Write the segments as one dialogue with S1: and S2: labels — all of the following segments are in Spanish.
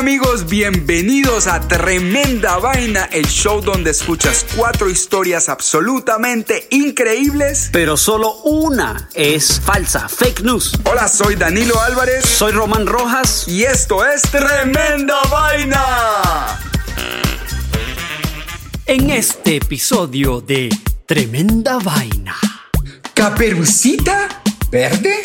S1: amigos, bienvenidos a Tremenda Vaina, el show donde escuchas cuatro historias absolutamente increíbles.
S2: Pero solo una es falsa, fake news.
S1: Hola, soy Danilo Álvarez
S2: Soy Román Rojas.
S1: y esto es Tremenda Vaina.
S2: En este episodio de Tremenda Vaina,
S1: Caperucita Verde,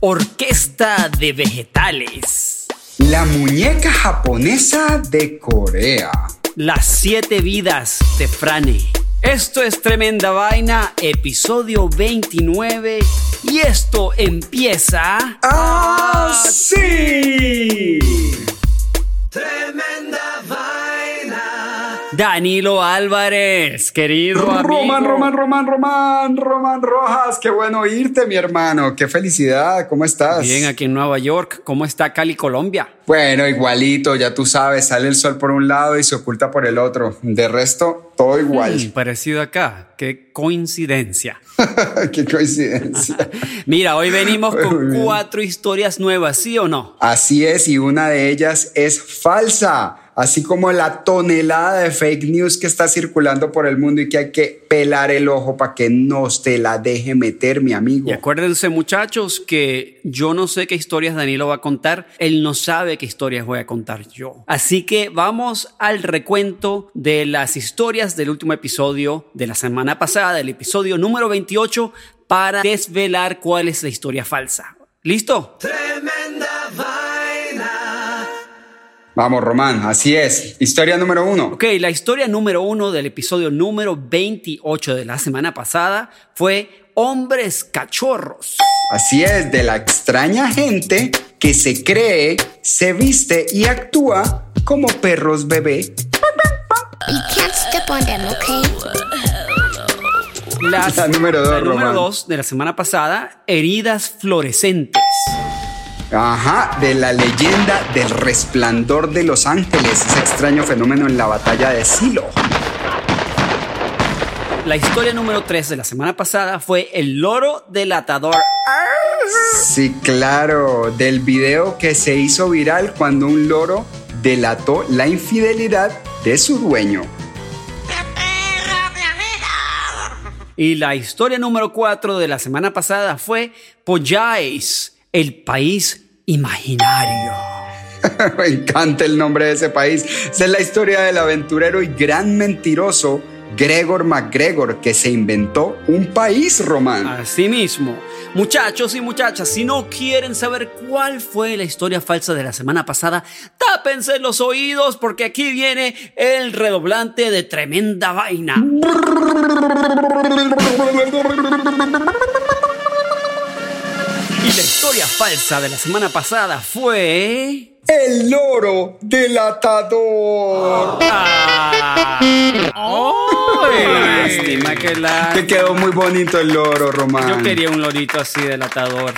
S2: Orquesta de Vegetales,
S1: la muñeca japonesa de Corea.
S2: Las siete vidas de Frane. Esto es Tremenda Vaina, episodio 29. Y esto empieza...
S1: ¡Ah,
S2: Danilo Álvarez, querido amigo.
S1: Román, Román, Román, Román, Román Rojas, qué bueno oírte, mi hermano. Qué felicidad, ¿cómo estás?
S2: Bien, aquí en Nueva York. ¿Cómo está Cali, Colombia?
S1: Bueno, igualito, ya tú sabes, sale el sol por un lado y se oculta por el otro. De resto, todo igual.
S2: Mm, parecido acá. Qué coincidencia.
S1: Qué coincidencia.
S2: Mira, hoy venimos con cuatro historias nuevas, ¿sí o no?
S1: Así es, y una de ellas es falsa, así como la tonelada de fake news que está circulando por el mundo y que hay que pelar el ojo para que no te la deje meter, mi amigo.
S2: Y acuérdense, muchachos, que yo no sé qué historias Danilo va a contar. Él no sabe qué historias voy a contar yo. Así que vamos al recuento de las historias del último episodio de la semana pasada, del episodio número 28, para desvelar cuál es la historia falsa. ¿Listo?
S3: Tremenda
S1: Vamos, Román, así es. Historia número uno.
S2: Ok, la historia número uno del episodio número 28 de la semana pasada fue Hombres Cachorros.
S1: Así es, de la extraña gente que se cree, se viste y actúa como perros bebé.
S4: You can't step on them, okay?
S2: Las-
S1: La número dos,
S2: la número dos de la semana pasada, heridas fluorescentes.
S1: Ajá, de la leyenda del resplandor de los ángeles, ese extraño fenómeno en la batalla de Silo.
S2: La historia número 3 de la semana pasada fue el loro delatador.
S1: Sí, claro, del video que se hizo viral cuando un loro delató la infidelidad de su dueño.
S2: Y la historia número 4 de la semana pasada fue Poyais, el país imaginario.
S1: Me encanta el nombre de ese país. Esa es la historia del aventurero y gran mentiroso Gregor MacGregor, que se inventó un país romano.
S2: Asimismo, muchachos y muchachas, si no quieren saber cuál fue la historia falsa de la semana pasada, tápense los oídos porque aquí viene el redoblante de tremenda vaina. Y la historia falsa de la semana pasada fue...
S1: El loro delatador.
S2: Ah. Lástima que la...
S1: Te quedó muy bonito el loro, Román.
S2: Yo quería un lorito así delatador.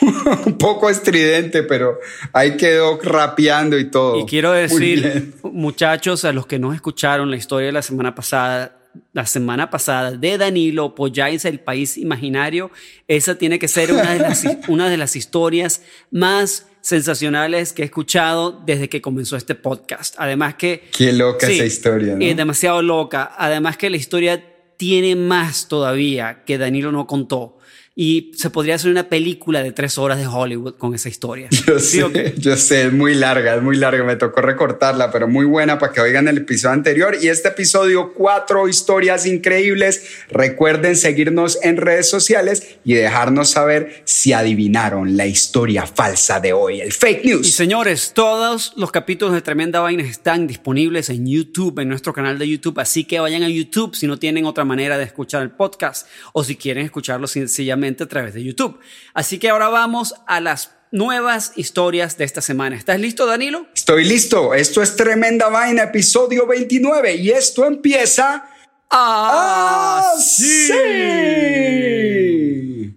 S1: un poco estridente, pero ahí quedó rapeando y todo.
S2: Y quiero decir, muchachos, a los que no escucharon la historia de la semana pasada, la semana pasada de Danilo, Polláis, el país imaginario, esa tiene que ser una de las, una de las historias más sensacionales que he escuchado desde que comenzó este podcast. Además que...
S1: Qué loca esa historia, ¿no?
S2: Es demasiado loca. Además que la historia tiene más todavía que Danilo no contó. Y se podría hacer una película de tres horas de Hollywood con esa historia.
S1: Yo
S2: ¿Sí
S1: sé, yo sé, es muy larga, es muy larga, me tocó recortarla, pero muy buena para que oigan el episodio anterior. Y este episodio, cuatro historias increíbles. Recuerden seguirnos en redes sociales y dejarnos saber si adivinaron la historia falsa de hoy, el fake
S2: Y
S1: news.
S2: señores, todos los capítulos de Tremenda Vaina están disponibles en YouTube, en nuestro canal de YouTube. Así que vayan a YouTube si no tienen otra manera de escuchar el podcast o si quieren escucharlo sencillamente a través de YouTube. Así que ahora vamos a las nuevas historias de esta semana. ¿Estás listo, Danilo?
S1: Estoy listo, esto es Tremenda Vaina, episodio 29, y esto empieza
S2: ¡Ah,
S1: así.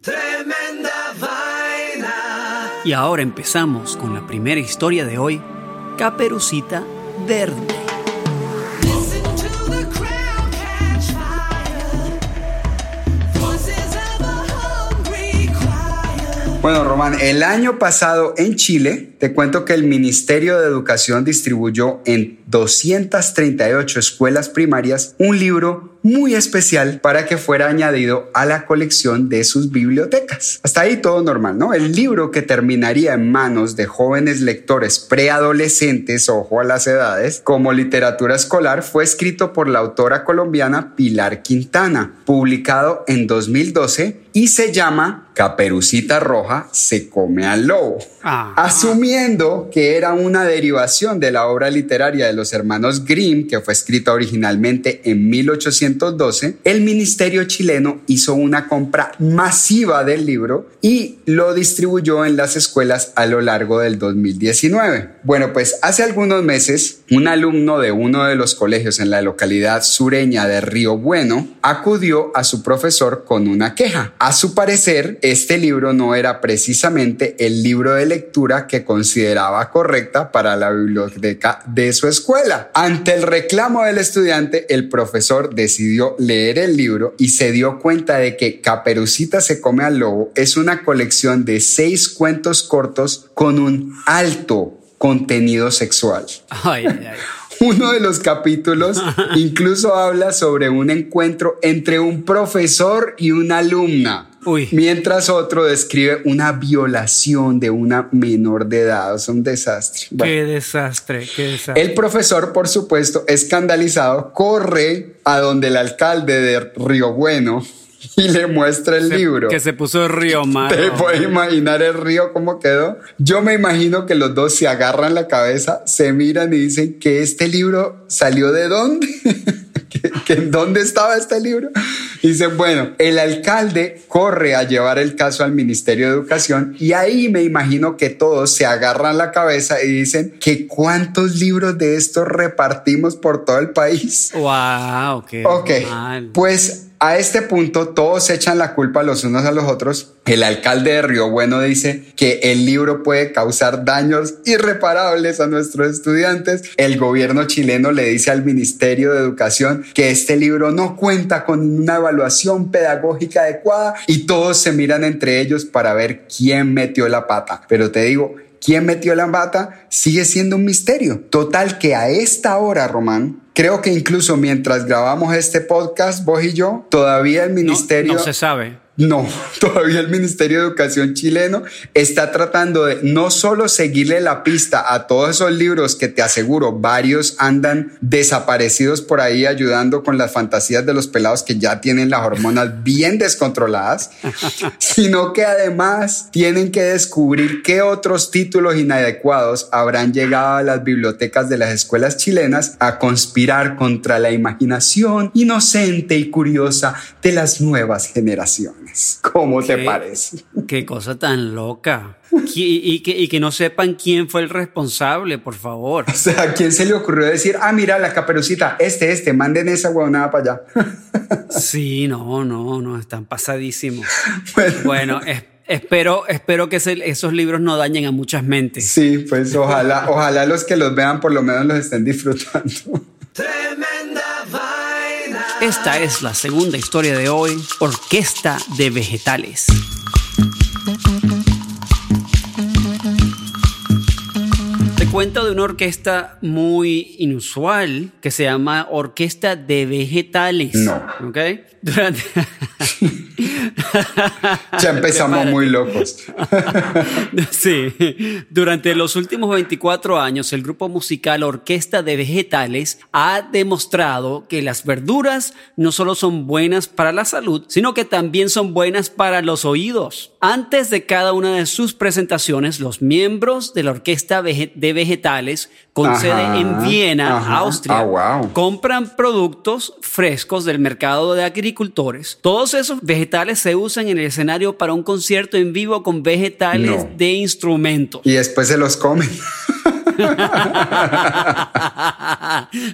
S3: Tremenda vaina.
S2: Y ahora empezamos con la primera historia de hoy, Caperucita Verde.
S1: Bueno, Román, el año pasado en Chile, te cuento que el Ministerio de Educación distribuyó en 238 escuelas primarias un libro muy especial para que fuera añadido a la colección de sus bibliotecas. Hasta ahí todo normal, ¿no? El libro que terminaría en manos de jóvenes lectores preadolescentes, ojo a las edades, como literatura escolar, fue escrito por la autora colombiana Pilar Quintana, publicado en 2012 y se llama Caperucita Roja se come al lobo.
S2: Ah.
S1: Asumiendo que era una derivación de la obra literaria de los hermanos Grimm, que fue escrita originalmente en 1812, el ministerio chileno hizo una compra masiva del libro y lo distribuyó en las escuelas a lo largo del 2019. Bueno, pues hace algunos meses, un alumno de uno de los colegios en la localidad sureña de Río Bueno acudió a su profesor con una queja. A su parecer, este libro no era precisamente el libro de lectura que consideraba correcta para la biblioteca de su escuela. Ante el reclamo del estudiante, el profesor decidió leer el libro y se dio cuenta de que Caperucita se come al lobo es una colección de seis cuentos cortos con un alto contenido sexual.
S2: Ay, ay.
S1: Uno de los capítulos incluso habla sobre un encuentro entre un profesor y una alumna.
S2: Uy.
S1: Mientras otro describe una violación de una menor de edad. Es un desastre. Bueno,
S2: Qué desastre, qué desastre.
S1: el profesor, por supuesto, escandalizado, corre a donde el alcalde de Río Bueno y le muestra el
S2: Se-
S1: libro.
S2: Que se puso río malo.
S1: ¿Te puedes imaginar el río cómo quedó? Yo me imagino que los dos se agarran la cabeza, se miran y dicen que este libro salió de dónde. ¿Que, que en dónde estaba este libro? Dicen, bueno, el alcalde corre a llevar el caso al Ministerio de Educación y ahí me imagino que todos se agarran la cabeza y dicen que cuántos libros de estos repartimos por todo el país.
S2: Wow, qué
S1: Ok,
S2: mal.
S1: pues a este punto todos echan la culpa los unos a los otros. El alcalde de Río Bueno dice que el libro puede causar daños irreparables a nuestros estudiantes. El gobierno chileno le dice al Ministerio de Educación que este libro no cuenta con una evaluación pedagógica adecuada y todos se miran entre ellos para ver quién metió la pata. Pero te digo, ¿Quién metió la pata? Sigue siendo un misterio. Total que a esta hora, Román, creo que incluso mientras grabamos este podcast, vos y yo, todavía el
S2: No-
S1: ministerio...
S2: no se sabe.
S1: No, todavía el Ministerio de Educación chileno está tratando de no solo seguirle la pista a todos esos libros que te aseguro varios andan desaparecidos por ahí ayudando con las fantasías de los pelados que ya tienen las hormonas bien descontroladas, sino que además tienen que descubrir qué otros títulos inadecuados habrán llegado a las bibliotecas de las escuelas chilenas a conspirar contra la imaginación inocente y curiosa de las nuevas generaciones. ¿Cómo te parece?
S2: Qué cosa tan loca. Y, y que, y que no sepan quién fue el responsable, por favor.
S1: O sea, ¿a quién se le ocurrió decir, ah, mira la caperucita, este, este, manden esa huevonada para allá?
S2: Sí, no, no, no, están pasadísimos.
S1: Bueno,
S2: Bueno, es- espero, espero que ese- esos libros no dañen a muchas mentes.
S1: sí, pues ojalá, ojalá los que los vean por lo menos los estén disfrutando.
S2: Esta es la segunda historia de hoy, Orquesta de Vegetales. Te cuento de una orquesta muy inusual que se llama Orquesta de Vegetales.
S1: No.
S2: ¿Ok? Durante,
S1: Ya empezamos muy locos.
S2: Sí, durante los últimos 24 años el grupo musical Orquesta de Vegetales ha demostrado que las verduras no solo son buenas para la salud, sino que también son buenas para los oídos. Antes de cada una de sus presentaciones, los miembros de la Orquesta de Vegetales, con
S1: Ajá,
S2: sede en Viena,
S1: ajá.
S2: Austria,
S1: Ah, wow.
S2: compran productos frescos del mercado de agricultores. Todos esos vegetales se usan en el escenario para un concierto en vivo con vegetales
S1: No.
S2: de instrumentos.
S1: Y después se los comen.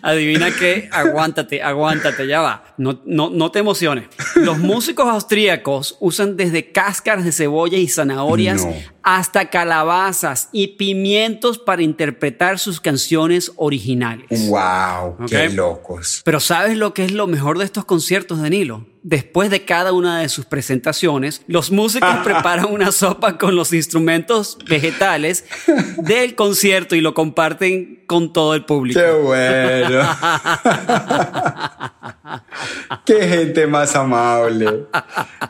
S2: Adivina qué, aguántate, aguántate, ya va. No, no, no te emociones. Los músicos austríacos usan desde cáscaras de cebolla y zanahorias
S1: No.
S2: Hasta calabazas y pimientos para interpretar sus canciones originales.
S1: ¡Wow! ¡Qué locos!
S2: Pero ¿sabes lo que es lo mejor de estos conciertos, Danilo? Después de cada una de sus presentaciones, los músicos preparan una sopa con los instrumentos vegetales del concierto y lo comparten con todo el público.
S1: ¡Qué bueno! ¡Qué gente más amable!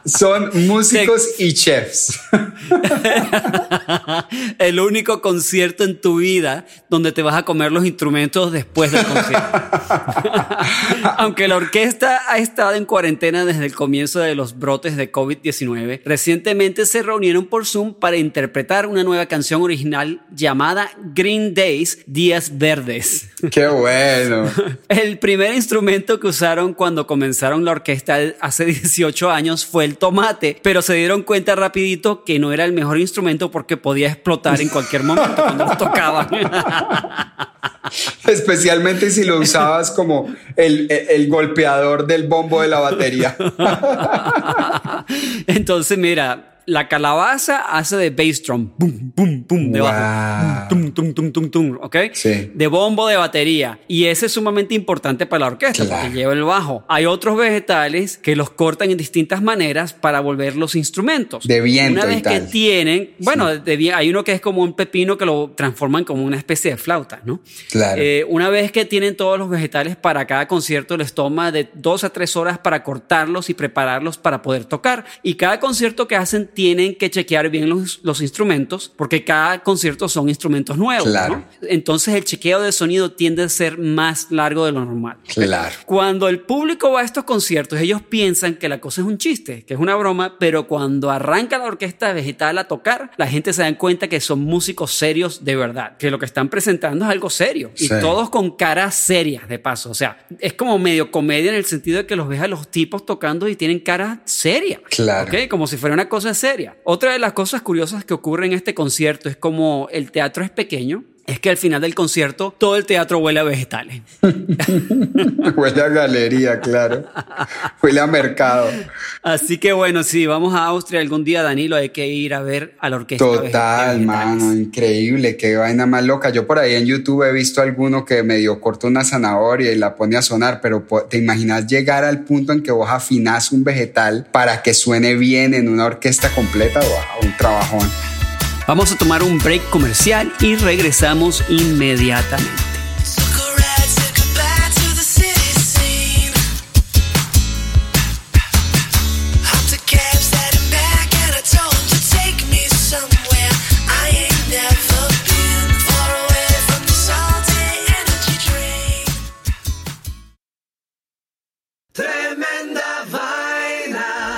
S1: Son músicos y chefs.
S2: el único concierto en tu vida donde te vas a comer los instrumentos después del concierto. Aunque la orquesta ha estado en cuarentena desde el comienzo de los brotes de COVID-19, recientemente se reunieron por Zoom para interpretar una nueva canción original llamada Green Days, Días Verdes.
S1: ¡Qué bueno!
S2: El primer instrumento que usaron cuando comenzaron la orquesta hace 18 años fue el tomate, pero se dieron cuenta rapidito que no era el mejor instrumento porque podía explotar en cualquier momento cuando lo tocaban.
S1: Especialmente si lo usabas como el, el- el golpeador del bombo de la batería.
S2: Entonces, mira, la calabaza hace de bass drum, boom, boom, boom, de
S1: Wow.
S2: bajo, tum, tum, tum, tum, tum, ¿ok?
S1: Sí.
S2: De bombo de batería. Y ese es sumamente importante para la orquesta
S1: Claro.
S2: porque lleva el bajo. Hay otros vegetales que los cortan en distintas maneras para volver los instrumentos.
S1: De viento
S2: Una
S1: y
S2: vez que tienen, bueno, de vi- hay uno que es como un pepino que lo transforman como una especie de flauta, ¿no?
S1: Claro.
S2: Eh, una vez que tienen todos los vegetales para cada concierto, les toma de dos a tres horas para cortarlos y prepararlos para poder tocar. Y cada concierto que hacen tienen que chequear bien los, los instrumentos, porque cada concierto son instrumentos nuevos.
S1: Claro.
S2: ¿no? Entonces el chequeo de sonido tiende a ser más largo de lo normal.
S1: Claro.
S2: Cuando el público va a estos conciertos, ellos piensan que la cosa es un chiste, que es una broma, pero cuando arranca la orquesta vegetal a tocar, la gente se da cuenta que son músicos serios de verdad, que lo que están presentando es algo serio y
S1: Sí.
S2: todos con caras serias de paso. O sea, es como medio comedia en el sentido de que los ves a los tipos tocando y tienen cara seria.
S1: Claro.
S2: ¿ok? Como si fuera una cosa seria. Otra de las cosas curiosas que ocurre en este concierto es como el teatro es pequeño. Es que al final del concierto todo el teatro huele a vegetales.
S1: Huele a galería, claro. Huele a mercado.
S2: Así que bueno, si vamos a Austria algún día, Danilo, hay que ir a ver a la orquesta.
S1: Total, mano, increíble, qué vaina más loca. Yo por ahí en YouTube he visto alguno que medio corta una zanahoria y la pone a sonar, pero te imaginas llegar al punto en que vos afinás un vegetal para que suene bien en una orquesta completa, wow, un trabajón.
S2: Vamos a tomar un break comercial y regresamos inmediatamente.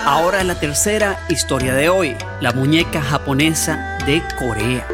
S2: Ahora la tercera historia de hoy, la muñeca japonesa de Corea.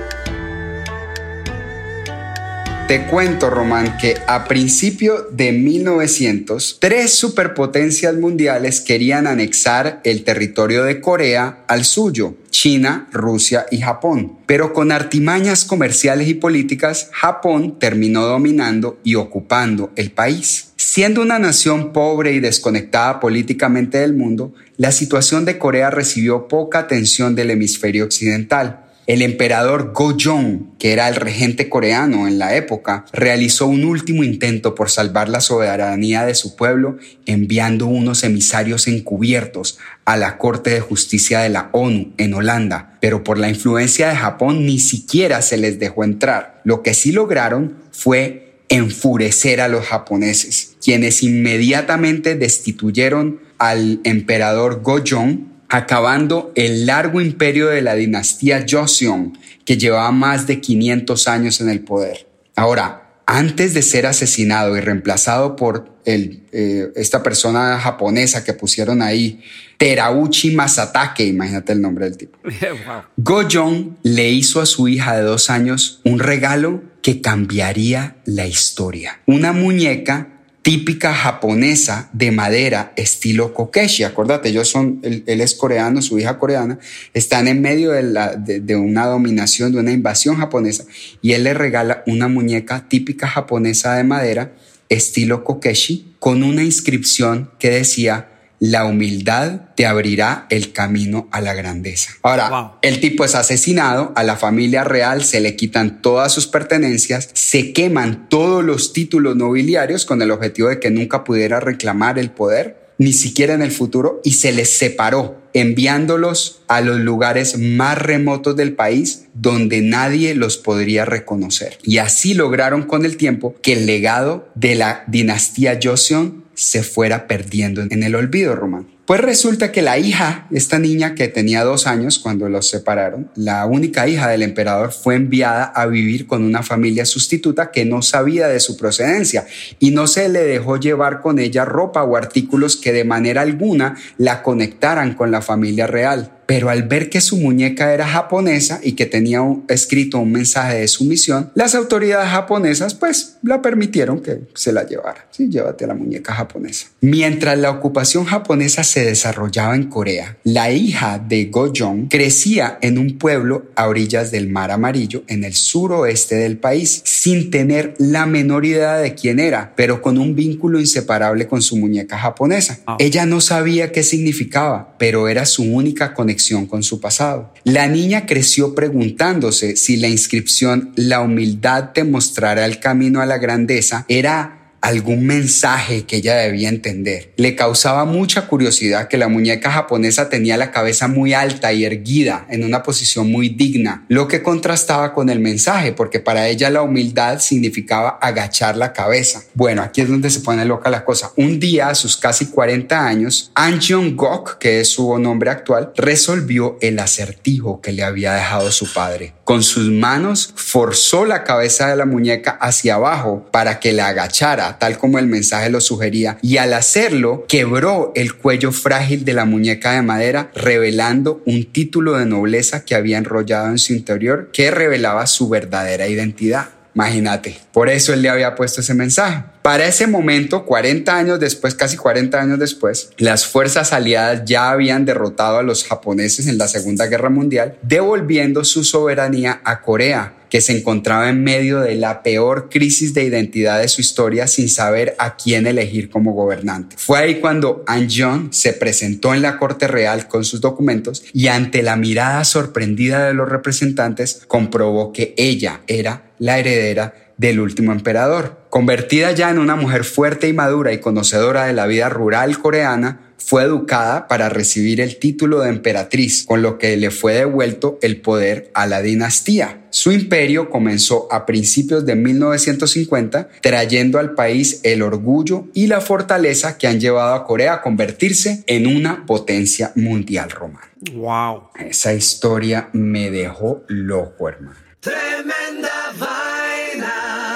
S1: Te cuento, Román, que a principio de 1900, tres superpotencias mundiales querían anexar el territorio de Corea al suyo, China, Rusia y Japón. Pero con artimañas comerciales y políticas, Japón terminó dominando y ocupando el país. Siendo una nación pobre y desconectada políticamente del mundo, la situación de Corea recibió poca atención del hemisferio occidental. El emperador Gojong, que era el regente coreano en la época, realizó un último intento por salvar la soberanía de su pueblo enviando unos emisarios encubiertos a la Corte de Justicia de la ONU en Holanda, pero por la influencia de Japón ni siquiera se les dejó entrar. Lo que sí lograron fue enfurecer a los japoneses, quienes inmediatamente destituyeron al emperador Gojong acabando el largo imperio de la dinastía Joseon, que llevaba más de 500 años en el poder. Ahora, antes de ser asesinado y reemplazado por el, eh, esta persona japonesa que pusieron ahí, Terauchi Masatake, imagínate el nombre del tipo.
S2: wow.
S1: Gojon le hizo a su hija de dos años un regalo que cambiaría la historia. Una muñeca típica japonesa de madera estilo kokeshi. Acuérdate, ellos son, él, es coreano, su hija coreana, están en medio de, la, de una dominación, de una invasión japonesa, y él le regala una muñeca típica japonesa de madera estilo kokeshi con una inscripción que decía la humildad te abrirá el camino a la grandeza. Ahora,
S2: Wow.
S1: el tipo es asesinado, a la familia real se le quitan todas sus pertenencias, se queman todos los títulos nobiliarios con el objetivo de que nunca pudiera reclamar el poder, ni siquiera en el futuro, y se les separó, enviándolos a los lugares más remotos del país donde nadie los podría reconocer. Y así lograron con el tiempo que el legado de la dinastía Joseon se fuera perdiendo en el olvido romano. Pues resulta que la hija, esta niña que tenía dos años cuando los separaron, la única hija del emperador fue enviada a vivir con una familia sustituta que no sabía de su procedencia y no se le dejó llevar con ella ropa o artículos que de manera alguna la conectaran con la familia real. Pero al ver que su muñeca era japonesa y que tenía un- escrito un mensaje de sumisión, las autoridades japonesas pues la permitieron que se la llevara. Sí, llévate la muñeca japonesa. Mientras la ocupación japonesa se desarrollaba en Corea, la hija de Gojeong crecía en un pueblo a orillas del Mar Amarillo en el suroeste del país, sin tener la menor idea de quién era, pero con un vínculo inseparable con su muñeca japonesa.
S2: Ah.
S1: Ella no sabía qué significaba, pero era su única conexión con su pasado. La niña creció preguntándose si la inscripción La humildad te mostrará el camino a la grandeza era algún mensaje que ella debía entender. Le causaba mucha curiosidad que la muñeca japonesa tenía la cabeza muy alta y erguida en una posición muy digna, lo que contrastaba con el mensaje, porque para ella la humildad significaba agachar la cabeza. Bueno, aquí es donde se pone loca la cosa. Un día, a sus casi 40 años, An Jong-gok, que es su nombre actual, resolvió el acertijo que le había dejado su padre. Con sus manos forzó la cabeza de la muñeca hacia abajo para que la agachara, tal como el mensaje lo sugería, y al hacerlo quebró el cuello frágil de la muñeca de madera, revelando un título de nobleza que había enrollado en su interior que revelaba su verdadera identidad. Imagínate, por eso él le había puesto ese mensaje. Para ese momento, 40 años después, casi 40 años después, las fuerzas aliadas ya habían derrotado a los japoneses en la Segunda Guerra Mundial, devolviendo su soberanía a Corea, que se encontraba en medio de la peor crisis de identidad de su historia sin saber a quién elegir como gobernante. Fue ahí cuando An Jong se presentó en la corte real con sus documentos y ante la mirada sorprendida de los representantes comprobó que ella era la heredera del último emperador. Convertida ya en una mujer fuerte y madura y conocedora de la vida rural coreana, fue educada para recibir el título de emperatriz, con lo que le fue devuelto el poder a la dinastía. Su imperio comenzó a principios de 1950, trayendo al país el orgullo y la fortaleza que han llevado a Corea a convertirse en una potencia mundial romana.
S2: Wow.
S1: Esa historia me dejó loco, hermano.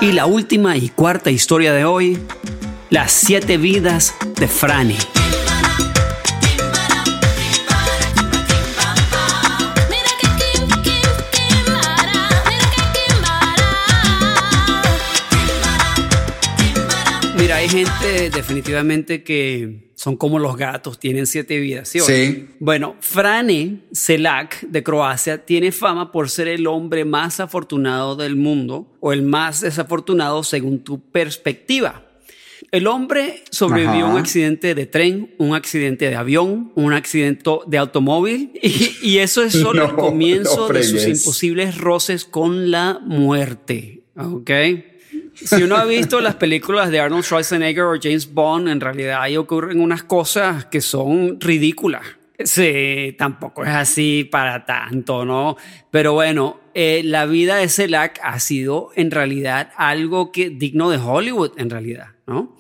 S2: Y la última y cuarta historia de hoy, las siete vidas de Franny.
S4: Mira,
S2: hay gente definitivamente que son como los gatos, tienen siete vidas, ¿sí?
S1: Sí.
S2: Bueno, Frane Selak de Croacia tiene fama por ser el hombre más afortunado del mundo o el más desafortunado según tu perspectiva. El hombre sobrevivió a un accidente de tren, un accidente de avión, un accidente de automóvil y, y eso es solo el comienzo
S1: no
S2: de sus imposibles roces con la muerte. ¿Ok? Si uno ha visto las películas de Arnold Schwarzenegger o James Bond, en realidad ahí ocurren unas cosas que son ridículas. Sí, tampoco es así para tanto, ¿no? Pero bueno, eh, la vida de Selak ha sido en realidad algo que digno de Hollywood, en realidad, ¿no?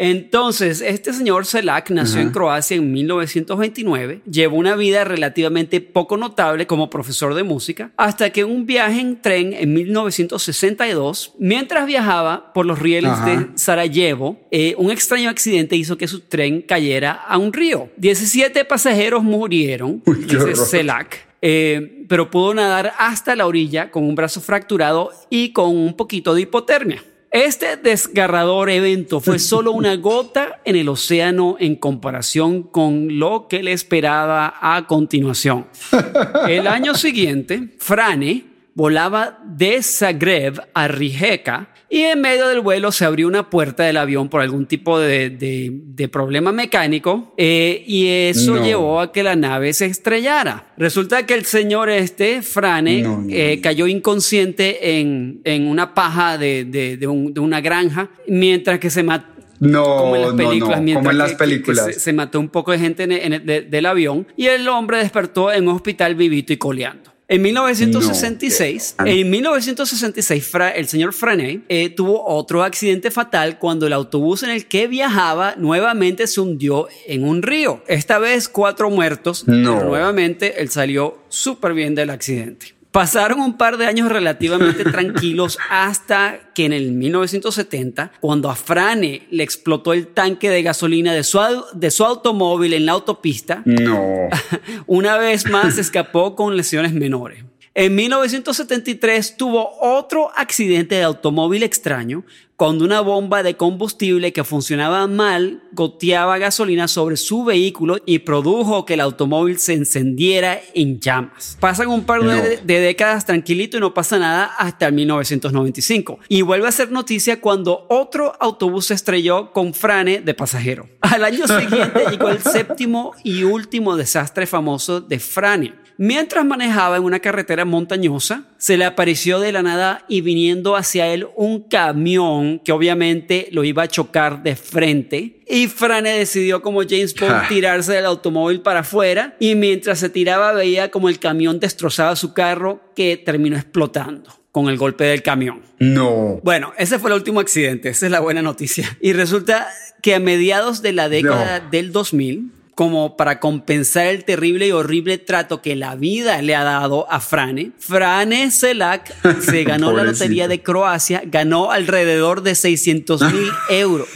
S2: Entonces, este señor Selak nació en Croacia en 1929, llevó una vida relativamente poco notable como profesor de música, hasta que un viaje en tren en 1962, mientras viajaba por los rieles de Sarajevo, eh, un extraño accidente hizo que su tren cayera a un río. 17 pasajeros murieron,
S1: Uy,
S2: dice. Selak, eh, pero pudo nadar hasta la orilla con un brazo fracturado y con un poquito de hipotermia. Este desgarrador evento fue solo una gota en el océano en comparación con lo que le esperaba a continuación. El año siguiente, Frane volaba de Zagreb a Rijeka y en medio del vuelo se abrió una puerta del avión por algún tipo de, de- de problema mecánico eh, y eso
S1: No.
S2: llevó a que la nave se estrellara. Resulta que el señor este, Frane,
S1: No, no,
S2: eh, cayó inconsciente en, en una paja de, de- de un- de una granja mientras que se mató
S1: No,
S2: como en las películas,
S1: no,
S2: mientras
S1: como en
S2: que- se, se mató un poco de gente en el- en el- de- del avión y el hombre despertó en un hospital vivito y coleando. En 1966,
S1: No, qué-
S2: en 1966, Fra- el señor Frané eh, tuvo otro accidente fatal cuando el autobús en el que viajaba nuevamente se hundió en un río. Esta vez cuatro muertos,
S1: No.
S2: pero nuevamente él salió súper bien del accidente. Pasaron un par de años relativamente tranquilos hasta que en el 1970, cuando a Frane le explotó el tanque de gasolina de su, de su automóvil en la autopista,
S1: No.
S2: una vez más escapó con lesiones menores. En 1973 tuvo otro accidente de automóvil extraño cuando una bomba de combustible que funcionaba mal goteaba gasolina sobre su vehículo y produjo que el automóvil se encendiera en llamas. Pasan un par de,
S1: No.
S2: de décadas tranquilito y no pasa nada hasta el 1995. Y vuelve a ser noticia cuando otro autobús se estrelló con Frane de pasajero. Al año siguiente llegó el séptimo y último desastre famoso de Frane. Mientras manejaba en una carretera montañosa, se le apareció de la nada y viniendo hacia él un camión que obviamente lo iba a chocar de frente. Y Frane decidió como James Bond tirarse del automóvil para afuera y mientras se tiraba veía como el camión destrozaba su carro que terminó explotando con el golpe del camión.
S1: No.
S2: Bueno, ese fue el último accidente, esa es la buena noticia. Y resulta que a mediados de la década
S1: No.
S2: del 2000, como para compensar el terrible y horrible trato que la vida le ha dado a Frane, Frane Selak se ganó la lotería de Croacia, ganó alrededor de 600 mil euros.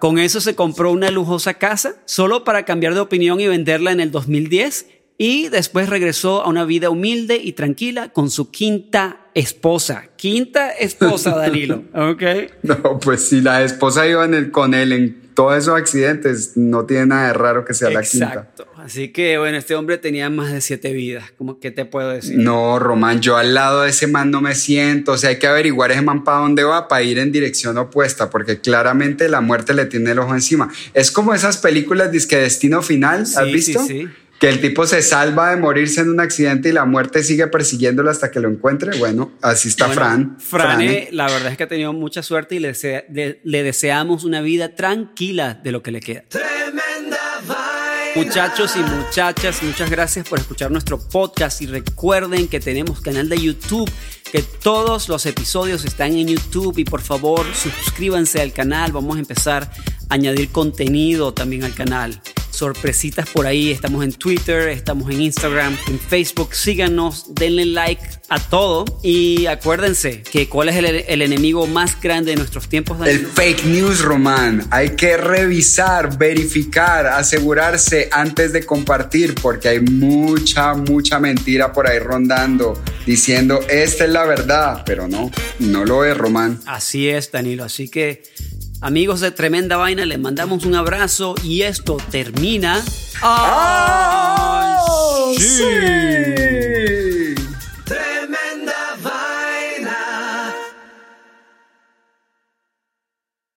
S2: Con eso se compró una lujosa casa, solo para cambiar de opinión y venderla en el 2010. Y después regresó a una vida humilde y tranquila con su quinta esposa. Quinta esposa, Danilo. ¿Ok?
S1: No, pues si la esposa iba en el, con él en todos esos accidentes, no tiene nada de raro que sea la quinta.
S2: Exacto. Así que, bueno, este hombre tenía más de siete vidas. ¿Cómo que te puedo decir?
S1: No, Román, yo al lado de ese man no me siento. O sea, hay que averiguar ese man para dónde va para ir en dirección opuesta, porque claramente la muerte le tiene el ojo encima. Es como esas películas disque Destino Final, ¿has
S2: Sí,
S1: visto?
S2: sí, sí.
S1: Que el tipo se salva de morirse en un accidente y la muerte sigue persiguiéndolo hasta que lo encuentre. Bueno, así está
S2: Bueno,
S1: Fran.
S2: Frane, la verdad es que ha tenido mucha suerte y le, desea- de- le deseamos una vida tranquila de lo que le queda. Muchachos y muchachas, muchas gracias por escuchar nuestro podcast y recuerden que tenemos canal de YouTube, que todos los episodios están en YouTube y por favor suscríbanse al canal, vamos a empezar a añadir contenido también al canal. Sorpresitas por ahí, estamos en Twitter, estamos en Instagram, en Facebook, síganos, denle like a todo y acuérdense que cuál es el, el enemigo más grande de nuestros tiempos.
S1: El
S2: Danilo?
S1: fake news, Román. Hay que revisar, verificar, asegurarse antes de compartir, porque hay mucha, mucha mentira por ahí rondando, diciendo esta es la verdad, pero no, no lo es, Román.
S2: Así es, Danilo. Así que, amigos de Tremenda Vaina, les mandamos un abrazo y esto termina.
S1: ¡Ah,
S2: ¡Ay,
S1: sí!